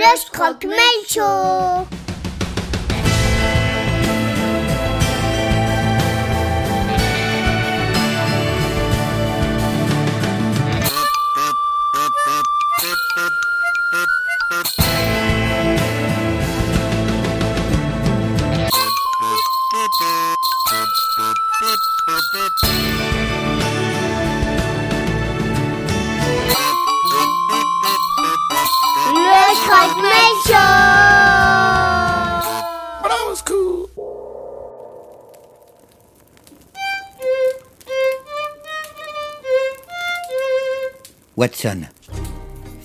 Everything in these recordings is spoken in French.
Le Croque-Mail Show Le Watson,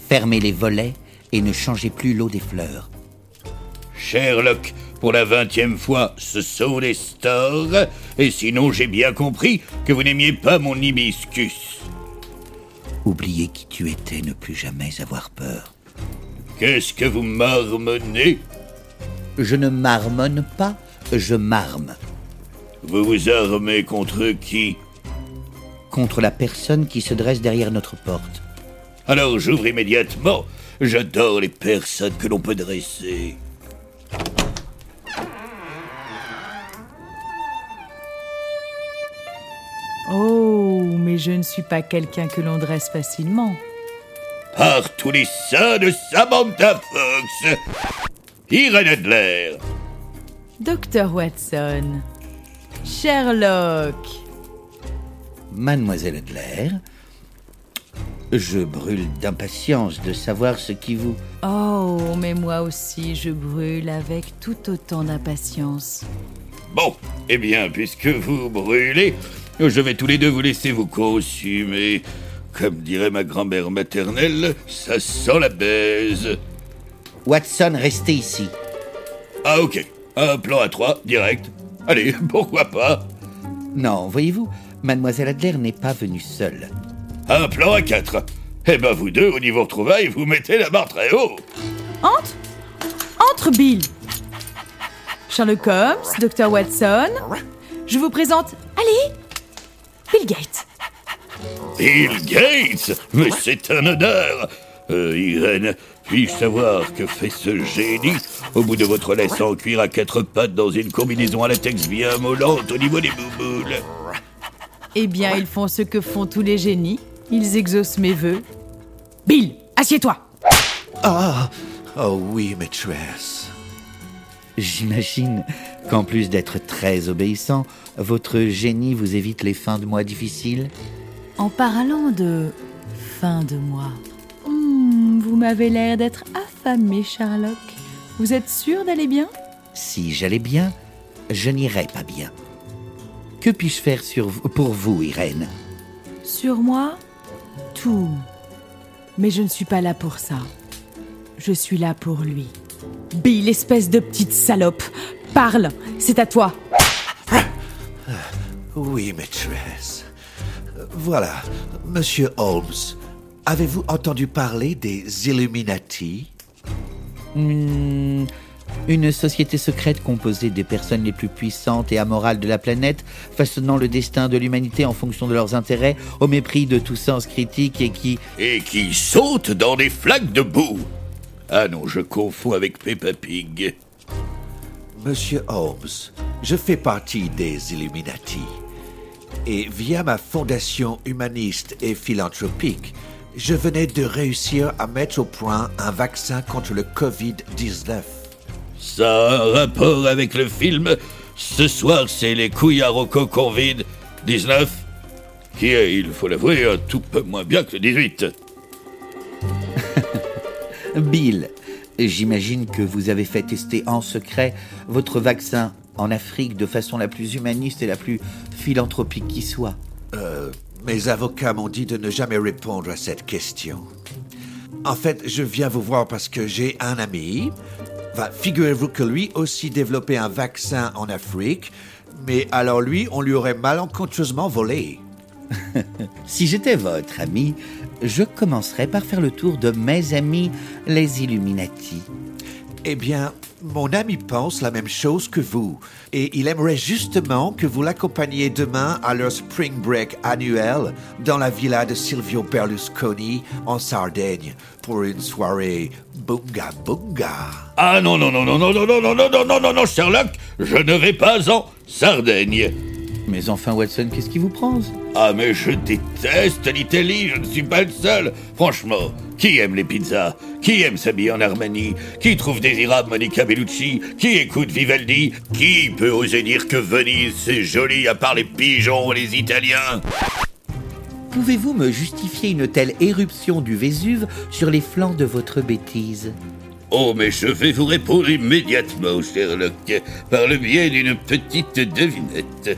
fermez les volets et ne changez plus l'eau des fleurs. Sherlock, pour la vingtième fois, ce sont des stores, et sinon j'ai bien compris que vous n'aimiez pas mon hibiscus. Oubliez qui tu étais, ne plus jamais avoir peur. Qu'est-ce que vous marmonnez? Je ne marmonne pas, je marme. Vous vous armez contre qui? Contre la personne qui se dresse derrière notre porte. Alors j'ouvre immédiatement. J'adore les personnes que l'on peut dresser. Oh, mais je ne suis pas quelqu'un que l'on dresse facilement. Par tous les saints de Samantha Fox Irene Adler Docteur Watson. Sherlock. Mademoiselle Adler, je brûle d'impatience de savoir ce qui vous... Oh, mais moi aussi, je brûle avec tout autant d'impatience. Bon, eh bien, puisque vous brûlez, je vais tous les deux vous laisser vous consumer. Comme dirait ma grand-mère maternelle, ça sent la baise. Watson, restez ici. Ah ok, un plan à trois, direct. Allez, pourquoi pas? Non, voyez-vous, Mademoiselle Adler n'est pas venue seule. Un plan à quatre. Eh ben vous deux, au niveau retrouvailles, vous mettez la barre très haut. Entre Entre, Bill Sherlock Holmes, Dr. Watson, je vous présente... Allez Bill Gates Bill Gates Mais c'est un honneur euh, Irène, puis-je savoir que fait ce génie? Au bout de votre laisse en cuir à quatre pattes dans une combinaison à latex bien mollante au niveau des bouboules Eh bien, ils font ce que font tous les génies. Ils exaucent mes vœux. Bill, assieds-toi Ah, oh oui, maîtresse. J'imagine qu'en plus d'être très obéissant, votre génie vous évite les fins de mois difficiles En parlant de fin de mois, hmm, vous m'avez l'air d'être affamé, Sherlock. Vous êtes sûr d'aller bien? Si j'allais bien, je n'irais pas bien. Que puis-je faire sur vous- pour vous, Irène? Sur moi? Tout. Mais je ne suis pas là pour ça. Je suis là pour lui. Bill, espèce de petite salope. Parle, c'est à toi. Oui, maîtresse. Voilà, monsieur Holmes. Avez-vous entendu parler des Illuminati? Hmm, Une société secrète composée des personnes les plus puissantes et amorales de la planète, façonnant le destin de l'humanité en fonction de leurs intérêts, au mépris de tout sens critique et qui... Et qui saute dans des flaques de boue Ah non, je confonds avec Peppa Pig. Monsieur Holmes, je fais partie des Illuminati. Et via ma fondation humaniste et philanthropique, je venais de réussir à mettre au point un vaccin contre le Covid-19. Ça a un rapport avec le film Ce soir, c'est les couilles à Rocco Covid 19 qui est, il faut l'avouer, un tout peu moins bien que le 18. Bill, j'imagine que vous avez fait tester en secret votre vaccin en Afrique de façon la plus humaniste et la plus philanthropique qui soit. Euh, mes avocats m'ont dit de ne jamais répondre à cette question. En fait, je viens vous voir parce que j'ai un ami. Figurez-vous que lui aussi développait un vaccin en Afrique, mais alors lui, on lui aurait malencontreusement volé. Si j'étais votre ami, je commencerais par faire le tour de mes amis, les Illuminati. Eh bien, mon ami pense la même chose que vous, et il aimerait justement que vous l'accompagniez demain à leur spring break annuel dans la villa de Silvio Berlusconi en Sardaigne pour une soirée Bunga bunga. Ah non, non, non, non, non, non, non, non, non, non, non, non, non, Sherlock, je ne vais pas en Sardaigne. Mais enfin, Watson, qu'est-ce qui vous prend Ah mais je déteste l'Italie, je ne suis pas le seul. Franchement, qui aime les pizzas Qui aime s'habiller en Armani Qui trouve désirable Monica Bellucci Qui écoute Vivaldi Qui peut oser dire que Venise c'est joli à part les pigeons et les Italiens Pouvez-vous me justifier une telle éruption du Vésuve sur les flancs de votre bêtise Oh mais je vais vous répondre immédiatement, Sherlock, par le biais d'une petite devinette.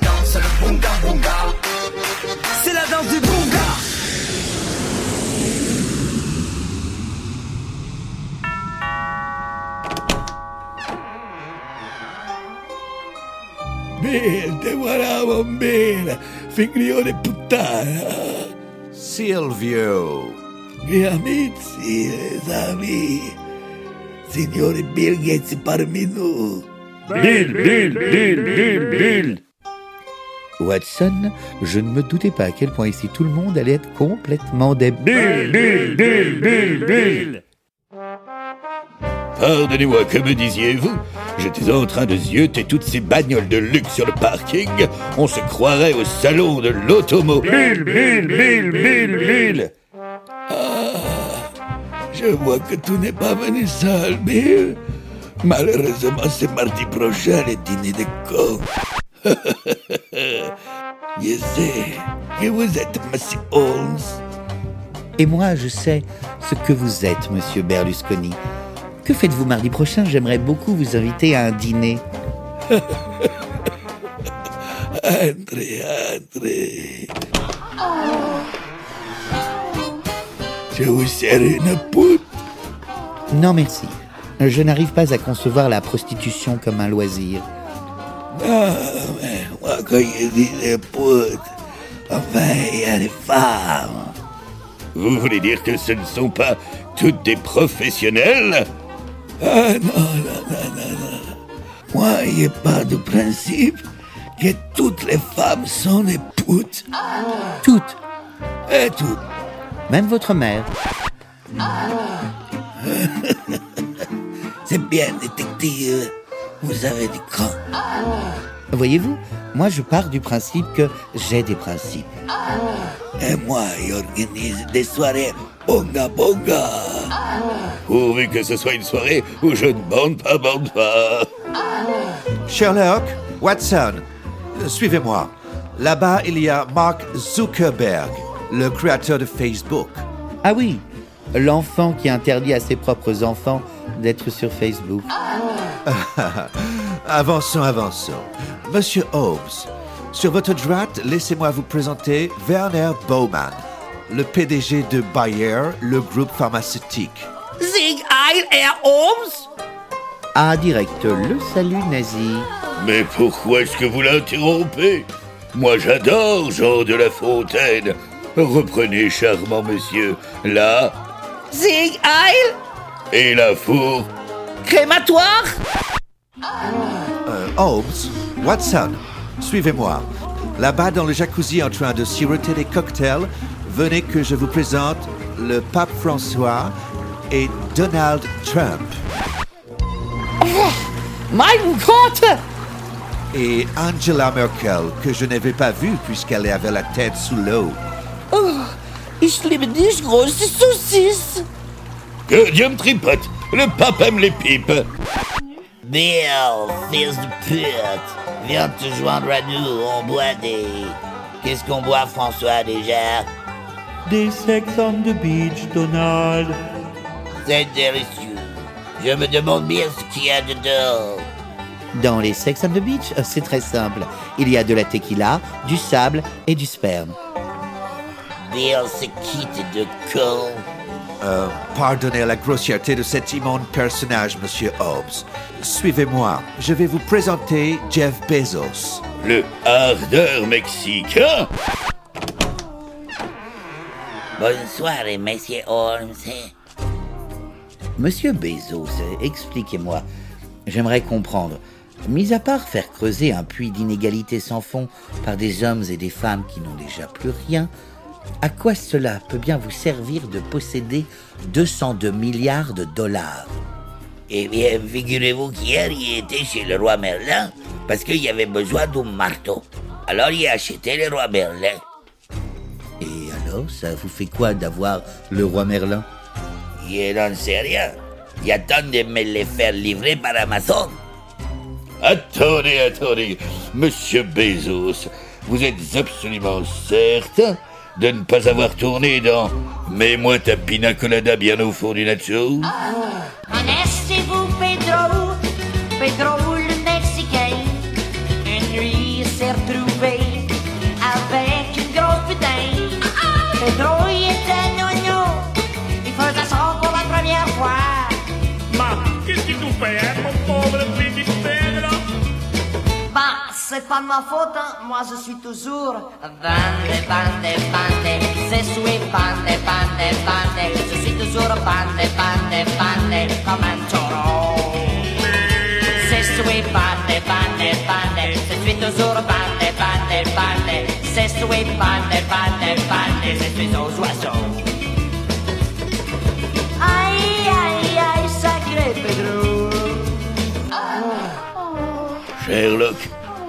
Bunga bunga. C'est la danse du bunga. Bill, te guardavo, Bill, figlio di puttana. Silvio. Miei amici, les amis. Signore Bill Gates parmi nous. Bill, Bill, Bill, Bill, Bill. Watson, je ne me doutais pas à quel point ici tout le monde allait être complètement débile. Bill, Bill, Bill, Bill. Pardonnez-moi, que me disiez-vous? J'étais en train de zioter toutes ces bagnoles de luxe sur le parking. On se croirait au salon de l'automobile. Bill, Bill, Bill, Bill, Bill. Ah, je vois que tu n'es pas venu seul, Bill. Malheureusement, c'est mardi prochain le dîner de. sais que vous êtes Monsieur Holmes. Et moi, je sais ce que vous êtes, monsieur Berlusconi. Que faites-vous mardi prochain? J'aimerais beaucoup vous inviter à un dîner. Entrez. Je vous une. Non, merci. Je n'arrive pas à concevoir la prostitution comme un loisir. Non, mais moi, quand je dis des poutres, enfin, il y a des femmes. Vous voulez dire que ce ne sont pas toutes des professionnelles Ah non, non, non, non, non. Moi, il n'y a pas de principe que toutes les femmes sont des putes. Toutes, Et toutes. même votre mère. C'est bien, détective. Vous avez du cran. Voyez-vous, moi je pars du principe que j'ai des principes. Et moi, j'organise des soirées bonga bonga. Pourvu que ce soit une soirée où je ne bande pas, bande pas. Sherlock, Watson, suivez-moi. Là-bas, il y a Mark Zuckerberg, le créateur de Facebook. Ah oui, l'enfant qui interdit à ses propres enfants d'être sur Facebook. Avançons, avançons. Monsieur Holmes, sur votre droite, laissez-moi vous présenter Werner Baumann, le PDG de Bayer, le groupe pharmaceutique. Sieg Heil, Herr Holmes! Ah, direct, le salut nazi. Mais pourquoi est-ce que vous l'interrompez? Moi, j'adore Jean de La Fontaine. Reprenez, charmant monsieur. Là, Sieg Heil! et la four. Crématoire! Euh, Holmes, Watson, suivez-moi. Là-bas, dans le jacuzzi en train de siroter des cocktails, venez que je vous présente le pape François et Donald Trump. Mein Gott! Et Angela Merkel, que je n'avais pas vue puisqu'elle avait la tête sous l'eau. Oh, ich liebe dich, große Saucisse! Que Dieu me tripote. Le pape aime les pipes. Bill, fils de pute, viens te joindre à nous, on boit des... Qu'est-ce qu'on boit, François, déjà? Des sex on the beach, Donald. C'est délicieux. Je me demande bien ce qu'il y a dedans. Dans les Sex on the Beach, c'est très simple. Il y a de la tequila, du sable et du sperme. Bill, c'est qui tes deux cons Euh, pardonnez la grossièreté de cet immonde personnage, monsieur Hobbes. Suivez-moi. Je vais vous présenter Jeff Bezos. Le hardeur mexicain Bonsoir, monsieur Holmes. Monsieur Bezos, expliquez-moi. J'aimerais comprendre. Mis à part faire creuser un puits d'inégalité sans fond par des hommes et des femmes qui n'ont déjà plus rien, à quoi cela peut bien vous servir de posséder 202 milliards de dollars? Eh bien, figurez-vous qu'hier, il était chez le roi Merlin parce qu'il y avait besoin d'un marteau. Alors, il a acheté le roi Merlin. Et alors, ça vous fait quoi d'avoir le roi Merlin? Il n'en sait rien. Il attend de me les faire livrer par Amazon. Attendez, attendez, monsieur Bezos, vous êtes absolument certain de ne pas avoir tourné dans Mets-moi ta pina colada bien au fond du nacho Connaissez-vous c'est pas de ma faute, hein. moi je suis toujours Bande, bande, bande, c'est souhait, bande, bande, bande Je suis toujours bande, bande, bande, comme un taureau. C'est souhait, bande, bande, je suis toujours bande, bande, bande C'est souhait, bande, bande, bande, je suis aux oiseaux. Aïe, aïe, aïe, sacré Sherlock,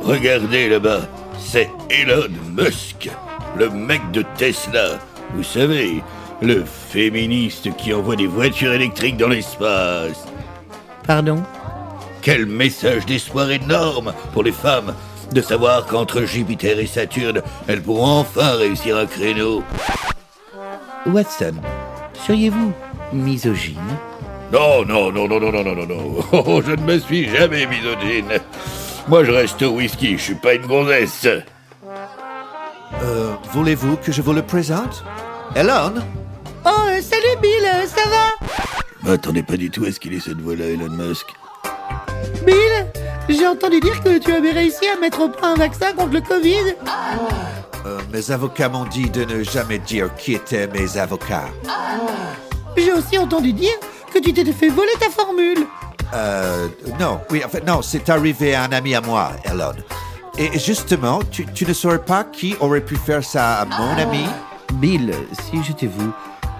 Regardez là-bas, c'est Elon Musk, le mec de Tesla. Vous savez, le féministe qui envoie des voitures électriques dans l'espace. Pardon? Quel message d'espoir énorme pour les femmes de savoir qu'entre Jupiter et Saturne, elles pourront enfin réussir un créneau. Watson, seriez-vous misogyne? Non, non, non, non, non, non, non, non, oh, je ne me suis jamais misogyne. Moi, je reste au whisky, je suis pas une gonzesse. Euh, voulez-vous que je vous le présente? Elon? Oh, salut Bill, ça va? M'attendez pas du tout à ce qu'il ait cette voix-là, Elon Musk. Bill, j'ai entendu dire que tu avais réussi à mettre au point un vaccin contre le Covid. Euh, Mes avocats m'ont dit de ne jamais dire qui étaient mes avocats. J'ai aussi entendu dire que tu t'étais fait voler ta formule. Euh, non, oui, en fait, non, c'est arrivé à un ami à moi, Elon. Et justement, tu, tu ne saurais pas qui aurait pu faire ça à mon ami Bill, si j'étais vous,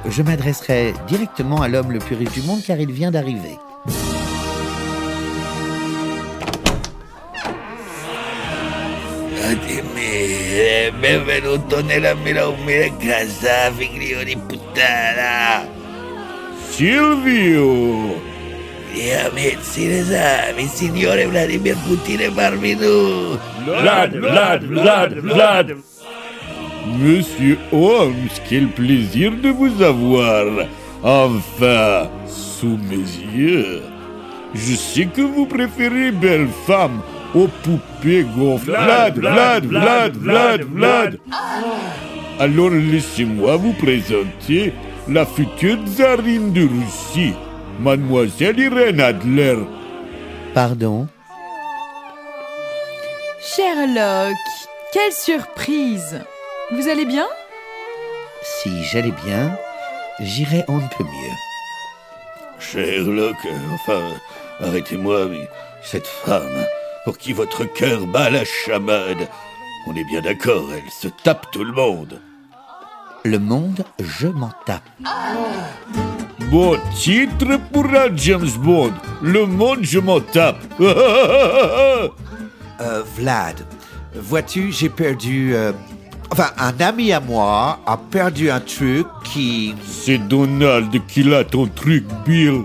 je m'adresserais directement à l'homme le plus riche du monde car il vient d'arriver. Fatemi, benvenuto nella mia umile casa, figlio di puttana. Silvio Gli amici l'esame, il signore Vladimir Putin è parvenu. Vlad, Vlad, Vlad, Vlad Monsieur Holmes, quel plaisir de vous avoir enfin sous mes yeux. Je sais que vous préférez belles femmes aux poupées gonflables. Vlad, Vlad, Vlad, Vlad, Vlad. Alors laissez-moi vous présenter la future tsarine de Russie, Mademoiselle Irène Adler. Pardon? Sherlock, quelle surprise Vous allez bien? Si j'allais bien, j'irais on ne peut mieux. Sherlock, enfin, arrêtez-moi, mais cette femme, pour qui votre cœur bat la chamade, on est bien d'accord, elle se tape tout le monde. Le monde, je m'en tape. Bon titre pour un James Bond. Le monde, je m'en tape. Euh, Vlad, vois-tu, j'ai perdu... euh, Enfin, un ami à moi a perdu un truc qui... C'est Donald qui l'a ton truc, Bill.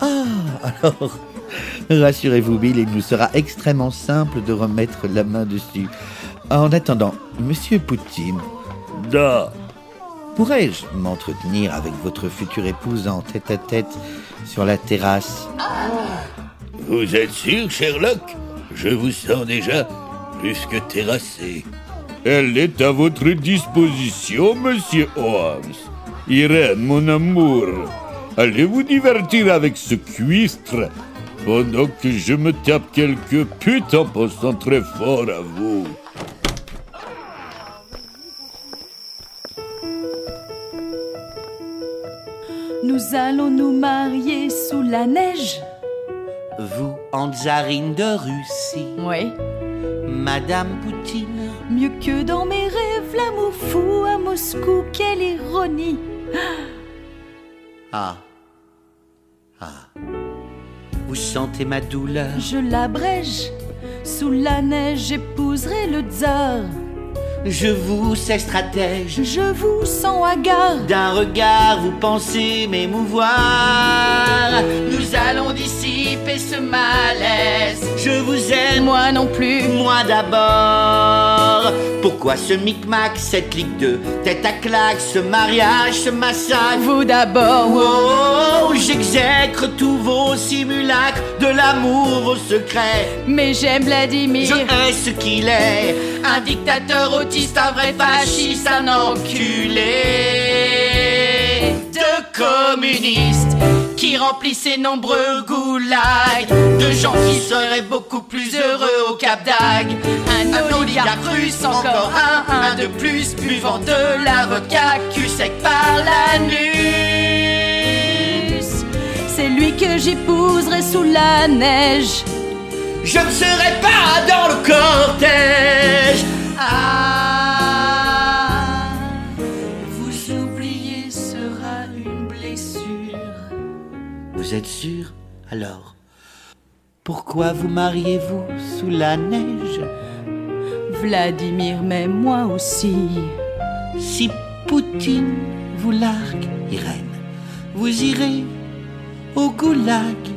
Alors, rassurez-vous, Bill, il nous sera extrêmement simple de remettre la main dessus. En attendant, Monsieur Poutine, Pourrais-je m'entretenir avec votre future épouse en tête-à-tête sur la terrasse? Vous êtes sûr, Sherlock? Je vous sens déjà plus que terrassé. Elle est à votre disposition, monsieur Holmes. Irène, mon amour, allez vous divertir avec ce cuistre pendant que je me tape quelques putes en pensant très fort à vous. Nous allons nous marier sous la neige. Vous, en tsarine de Russie, Oui. Madame Poutine. Mieux que dans mes rêves, l'amour fou à Moscou, quelle ironie. Ah. Ah. Vous sentez ma douleur Je l'abrège. Sous la neige, j'épouserai le tsar. Je vous sais stratège. Je vous sens hagard. D'un regard, vous pensez m'émouvoir. Nous allons dissiper ce malaise. Je vous aime, Moi non plus. moi d'abord. Pourquoi ce micmac, cette ligue de tête à claque, ce mariage, ce massacre? Vous d'abord. Oh, j'exècre tous vos simulacres de l'amour, vos secrets. Mais j'aime Vladimir. Je hais ce qu'il est. Un dictateur autiste, un vrai fasciste, un enculé de communistes qui remplit ses nombreux goulags de gens qui seraient beaucoup plus heureux au Cap d'Agde. Un, oligarque russe, encore un, un de plus, buvant de l'avocat cul sec par l'anus. C'est lui que j'épouserai sous la neige. Je ne serai pas dans le cortège. Ah, vous oubliez sera une blessure. Vous êtes sûr Alors, pourquoi vous mariez-vous sous la neige? Vladimir, mais moi aussi. Si Poutine vous largue, Irène, vous irez au goulag.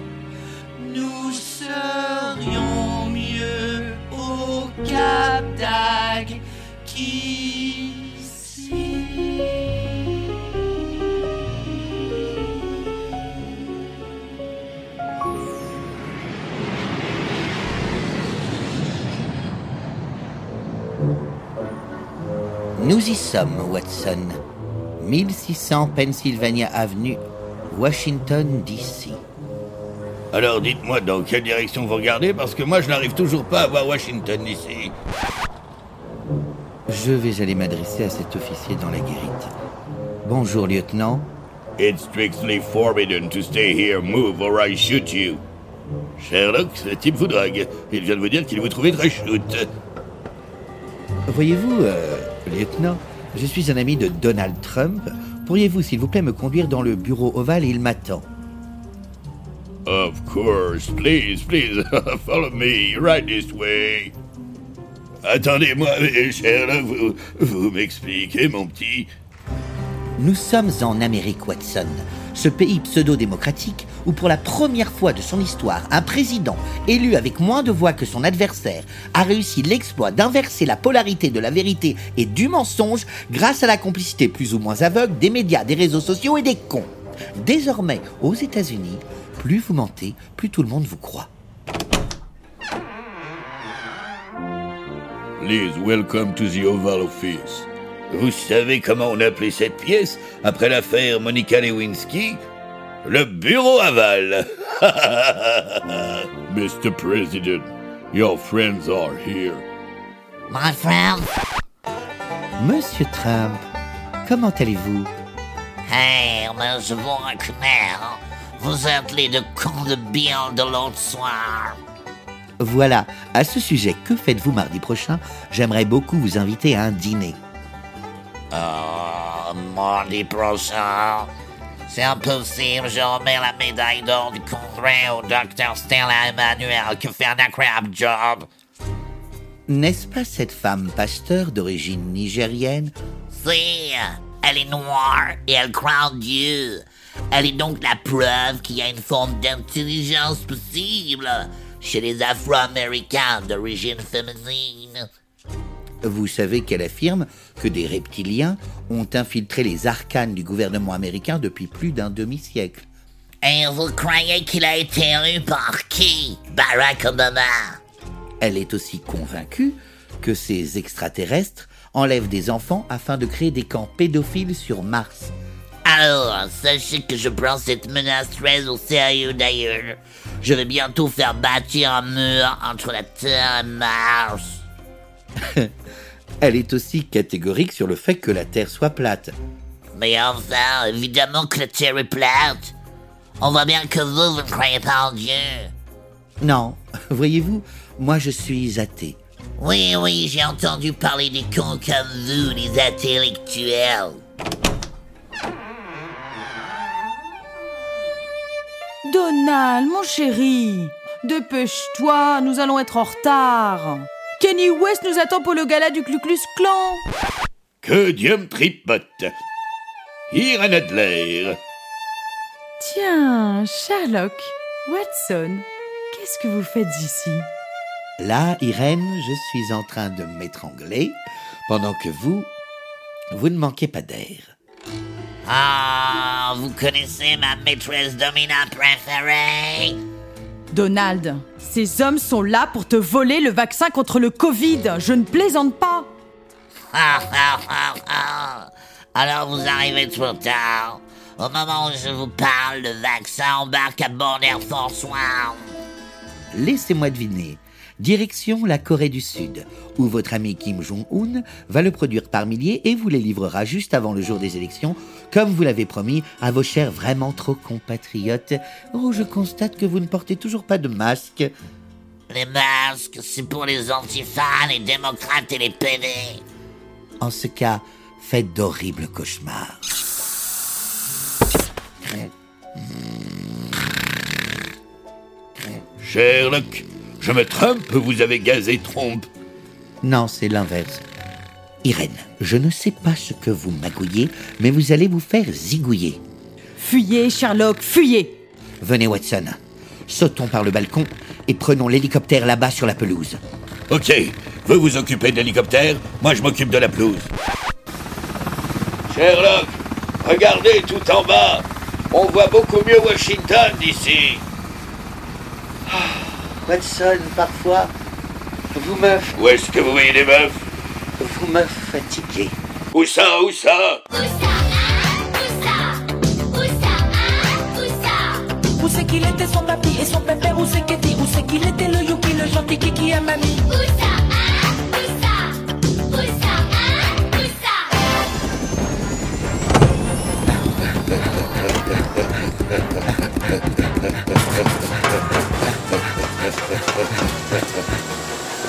Nous y sommes, Watson. 1600 Pennsylvania Avenue, Washington, D.C. Alors dites-moi dans quelle direction vous regardez, parce que moi je n'arrive toujours pas à voir Washington ici. Je vais aller m'adresser à cet officier dans la guérite. Bonjour, lieutenant. It's strictly forbidden to stay here. Move or I shoot you. Sherlock, ce type vous drague. Il vient de vous dire qu'il vous trouvait très shoot. Voyez-vous, euh, lieutenant, je suis un ami de Donald Trump. Pourriez-vous, s'il vous plaît, me conduire dans le bureau ovale Il m'attend? Of course. Please, please, follow me. Right this way. Attendez-moi, Sherlock, vous, vous m'expliquez, mon petit Nous sommes en Amérique, Watson, ce pays pseudo-démocratique où pour la première fois de son histoire, un président élu avec moins de voix que son adversaire a réussi l'exploit d'inverser la polarité de la vérité et du mensonge grâce à la complicité plus ou moins aveugle des médias, des réseaux sociaux et des cons. Désormais, aux États-Unis, plus vous mentez, plus tout le monde vous croit. Please welcome to the Oval Office. Vous savez comment on appelait cette pièce après l'affaire Monica Lewinsky Le bureau aval. Mr. President, your friends are here. My friend, Monsieur Trump, comment allez-vous? Hey, mais je vous reconnais. hein. Vous êtes les deux cons de Bill de l'autre soir. Voilà, à ce sujet, que faites-vous mardi prochain? J'aimerais beaucoup vous inviter à un dîner. Oh, mardi prochain. C'est impossible, je remets la médaille d'or du congrès au docteur Stella Emmanuel qui fait un incroyable job. N'est-ce pas cette femme pasteur d'origine nigérienne? Si, elle est noire et elle croit en Dieu. Elle est donc la preuve qu'il y a une forme d'intelligence possible chez les Afro-Américains d'origine féminine. Vous savez qu'elle affirme que des reptiliens ont infiltré les arcanes du gouvernement américain depuis plus d'un demi-siècle. Et vous croyez qu'il a été élu par qui Barack Obama? Elle est aussi convaincue que ces extraterrestres enlèvent des enfants afin de créer des camps pédophiles sur Mars. Alors, sachez que je prends cette menace très au sérieux d'ailleurs. Je vais bientôt faire bâtir un mur entre la Terre et Mars. Elle est aussi catégorique sur le fait que la Terre soit plate. Mais enfin, évidemment que la Terre est plate. On voit bien que vous, vous ne croyez pas en Dieu. Non, voyez-vous, moi je suis athée. Oui, oui, j'ai entendu parler des cons comme vous, les intellectuels. Donald, mon chéri, dépêche-toi, nous allons être en retard. Kenny West nous attend pour le gala du Ku Klux Klan. Que Dieu me tripote. Irène Adler. Tiens, Sherlock, Watson, qu'est-ce que vous faites ici? Là, Irène, je suis en train de m'étrangler, pendant que vous, vous ne manquez pas d'air. Ah, vous connaissez ma maîtresse domina préférée? Donald, ces hommes sont là pour te voler le vaccin contre le Covid. Je ne plaisante pas. Ah, ah, ah, ah. Alors vous arrivez trop tard. Au moment où je vous parle, le vaccin embarque à bord d'Air Force One. Laissez-moi deviner. Direction la Corée du Sud, où votre ami Kim Jong-un va le produire par milliers et vous les livrera juste avant le jour des élections, comme vous l'avez promis à vos chers vraiment trop compatriotes. Oh, je constate que vous ne portez toujours pas de masque. Les masques, c'est pour les antifas, les démocrates et les PD. En ce cas, faites d'horribles cauchemars. Sherlock, je me trompe, vous avez gazé trompe. Non, c'est l'inverse. Irène, je ne sais pas ce que vous magouillez, mais vous allez vous faire zigouiller. Fuyez, Sherlock, fuyez. Venez, Watson. Sautons par le balcon et prenons l'hélicoptère là-bas sur la pelouse. Ok, vous vous occupez de l'hélicoptère, moi je m'occupe de la pelouse. Sherlock, regardez tout en bas. On voit beaucoup mieux Washington d'ici. Watson, parfois, vous me, Où est-ce que vous voyez des meufs? Vous me fatiguez. Où ça, où ça? Où c'est qu'il était son papy et son pépère, où c'est qu'était Où c'est qu'il était le youpi, le gentil kiki à mamie?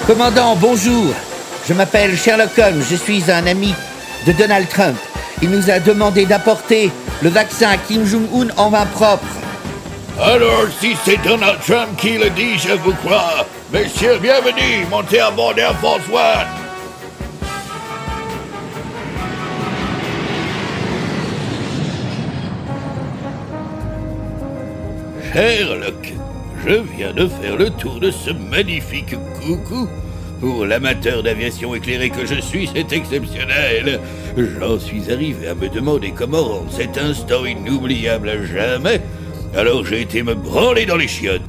Commandant, bonjour. Je m'appelle Sherlock Holmes, je suis un ami de Donald Trump. Il nous a demandé d'apporter le vaccin à Kim Jong-un en main propre. Alors, si c'est Donald Trump qui le dit, je vous crois. Messieurs, bienvenue, montez à bord d'Air Force One. Sherlock, je viens de faire le tour de ce magnifique coucou. Pour l'amateur d'aviation éclairée que je suis, c'est exceptionnel. J'en suis arrivé à me demander comment rendre cet instant inoubliable à jamais. Alors j'ai été me branler dans les chiottes.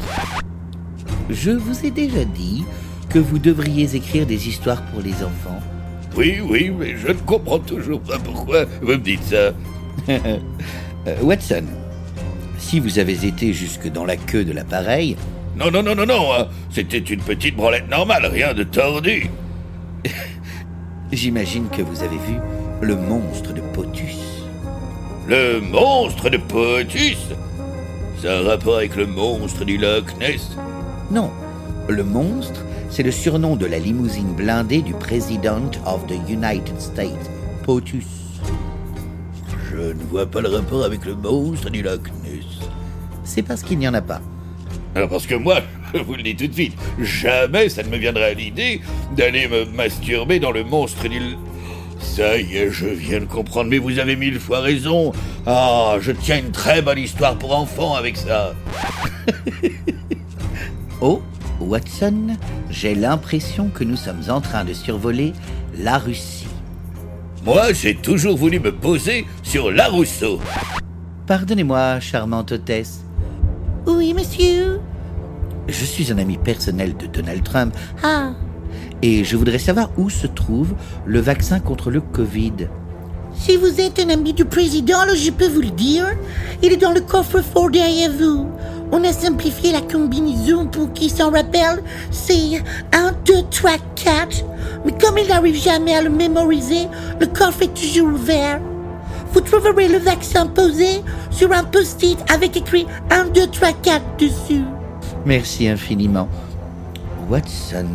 Je vous ai déjà dit que vous devriez écrire des histoires pour les enfants. Oui, oui, mais je ne comprends toujours pas pourquoi vous me dites ça. Euh, Watson, si vous avez été jusque dans la queue de l'appareil, Non, non, non, non, non, hein. c'était une petite branlette normale, rien de tordu. j'imagine que vous avez vu le monstre de Potus. Le monstre de Potus? Ça a un rapport avec le monstre du Loch Ness Non, le monstre, c'est le surnom de la limousine blindée du President of the United States, Potus. Je ne vois pas le rapport avec le monstre du Loch Ness. C'est parce qu'il n'y en a pas. Alors parce que moi, je vous le dis tout de suite, jamais ça ne me viendrait à l'idée d'aller me masturber dans le monstre du... Ça y est, je viens de comprendre, mais vous avez mille fois raison. Ah, je tiens une très bonne histoire pour enfants avec ça. Oh, Watson, j'ai l'impression que nous sommes en train de survoler la Russie. Moi, j'ai toujours voulu me poser sur la Rousseau. Pardonnez-moi, charmante hôtesse. Oui, monsieur. Je suis un ami personnel de Donald Trump. Ah. Et je voudrais savoir où se trouve le vaccin contre le Covid. Si vous êtes un ami du président, alors je peux vous le dire. Il est dans le coffre-fort derrière vous. On a simplifié la combinaison pour qu'il s'en rappelle. C'est 1, 2, 3, 4. Mais comme il n'arrive jamais à le mémoriser, le coffre est toujours ouvert. Vous trouverez le vaccin posé sur un post-it avec écrit 1, 2, 3, 4 dessus. Merci infiniment. Watson.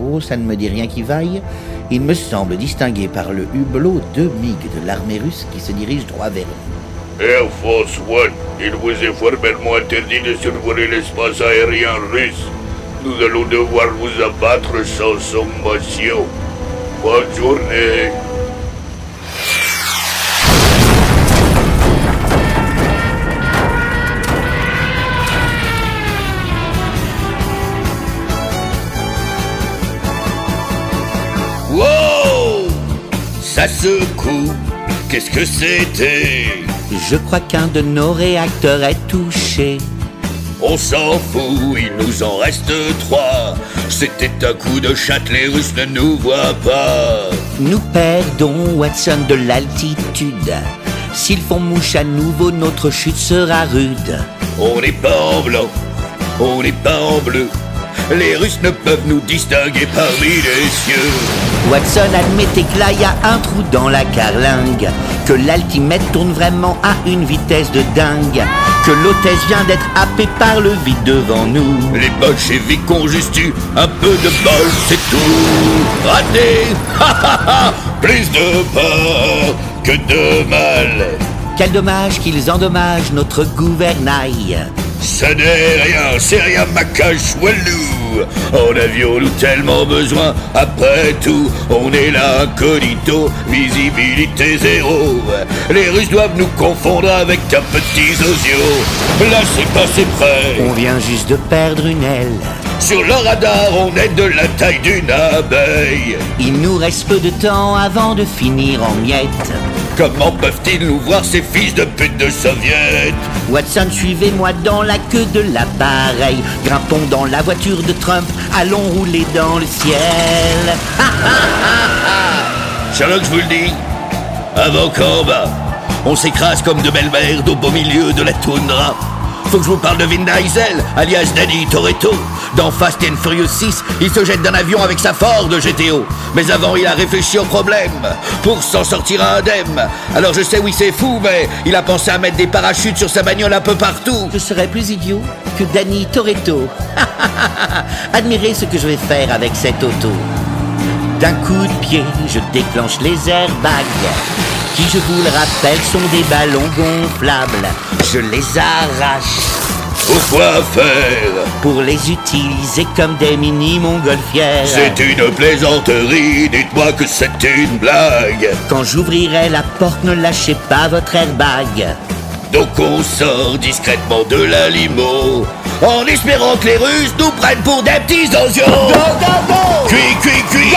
Oh, ça ne me dit rien qui vaille. Il me semble distinguer par le hublot deux MiG de l'armée russe qui se dirigent droit vers nous. Air Force One, il vous est formellement interdit de survoler l'espace aérien russe. Nous allons devoir vous abattre sans sommation. Bonne journée. Wow Ça secoue. Qu'est-ce que c'était? Je crois qu'un de nos réacteurs est touché. On s'en fout, il nous en reste trois. C'était un coup de chatte, les Russes ne nous voient pas. Nous perdons Watson de l'altitude. S'ils font mouche à nouveau, notre chute sera rude. On n'est pas en blanc, on n'est pas en bleu. Les Russes ne peuvent nous distinguer parmi les cieux. Watson, admettez que là y a un trou dans la carlingue. Que l'altimètre tourne vraiment à une vitesse de dingue. Que l'hôtesse vient d'être happée par le vide devant nous. Les bolcheviks ont juste eu un peu de bol, c'est tout. Raté Ha, ha, ha. Plus de peur que de mal. Quel dommage qu'ils endommagent notre gouvernail. Ce n'est rien, c'est rien, Macache Walou. En avions-nous tellement besoin Après tout, on est là incognito, visibilité zéro. Les Russes doivent nous confondre avec un petit osios. Là, c'est passé près. On vient juste de perdre une aile. Sur le radar, on est de la taille d'une abeille. Il nous reste peu de temps avant de finir en miettes. Comment peuvent-ils nous voir, ces fils de pute de soviets? Watson, suivez-moi dans la queue de l'appareil. Grimpons dans la voiture de Trump, allons rouler dans le ciel. Sherlock, je vous le dis, avant qu'en bas, on s'écrase comme de belles merdes au beau milieu de la toundra. Faut que je vous parle de Vin Diesel, alias Danny Toretto. Dans Fast and Furious 6, il se jette d'un avion avec sa Ford GTO. Mais avant, il a réfléchi au problème pour s'en sortir indemne. Alors je sais, oui, c'est fou, mais il a pensé à mettre des parachutes sur sa bagnole un peu partout. Je serais plus idiot que Danny Toretto. Admirez ce que je vais faire avec cette auto. D'un coup de pied, je déclenche les airbags, qui, je vous le rappelle, sont des ballons gonflables. Je les arrache Pourquoi faire pour les utiliser comme des mini montgolfières. C'est une plaisanterie, dites-moi que c'est une blague. Quand j'ouvrirai la porte, ne lâchez pas votre airbag. Donc on sort discrètement de la limo, en espérant que les Russes nous prennent pour des petits osios. Cui, cui, cui.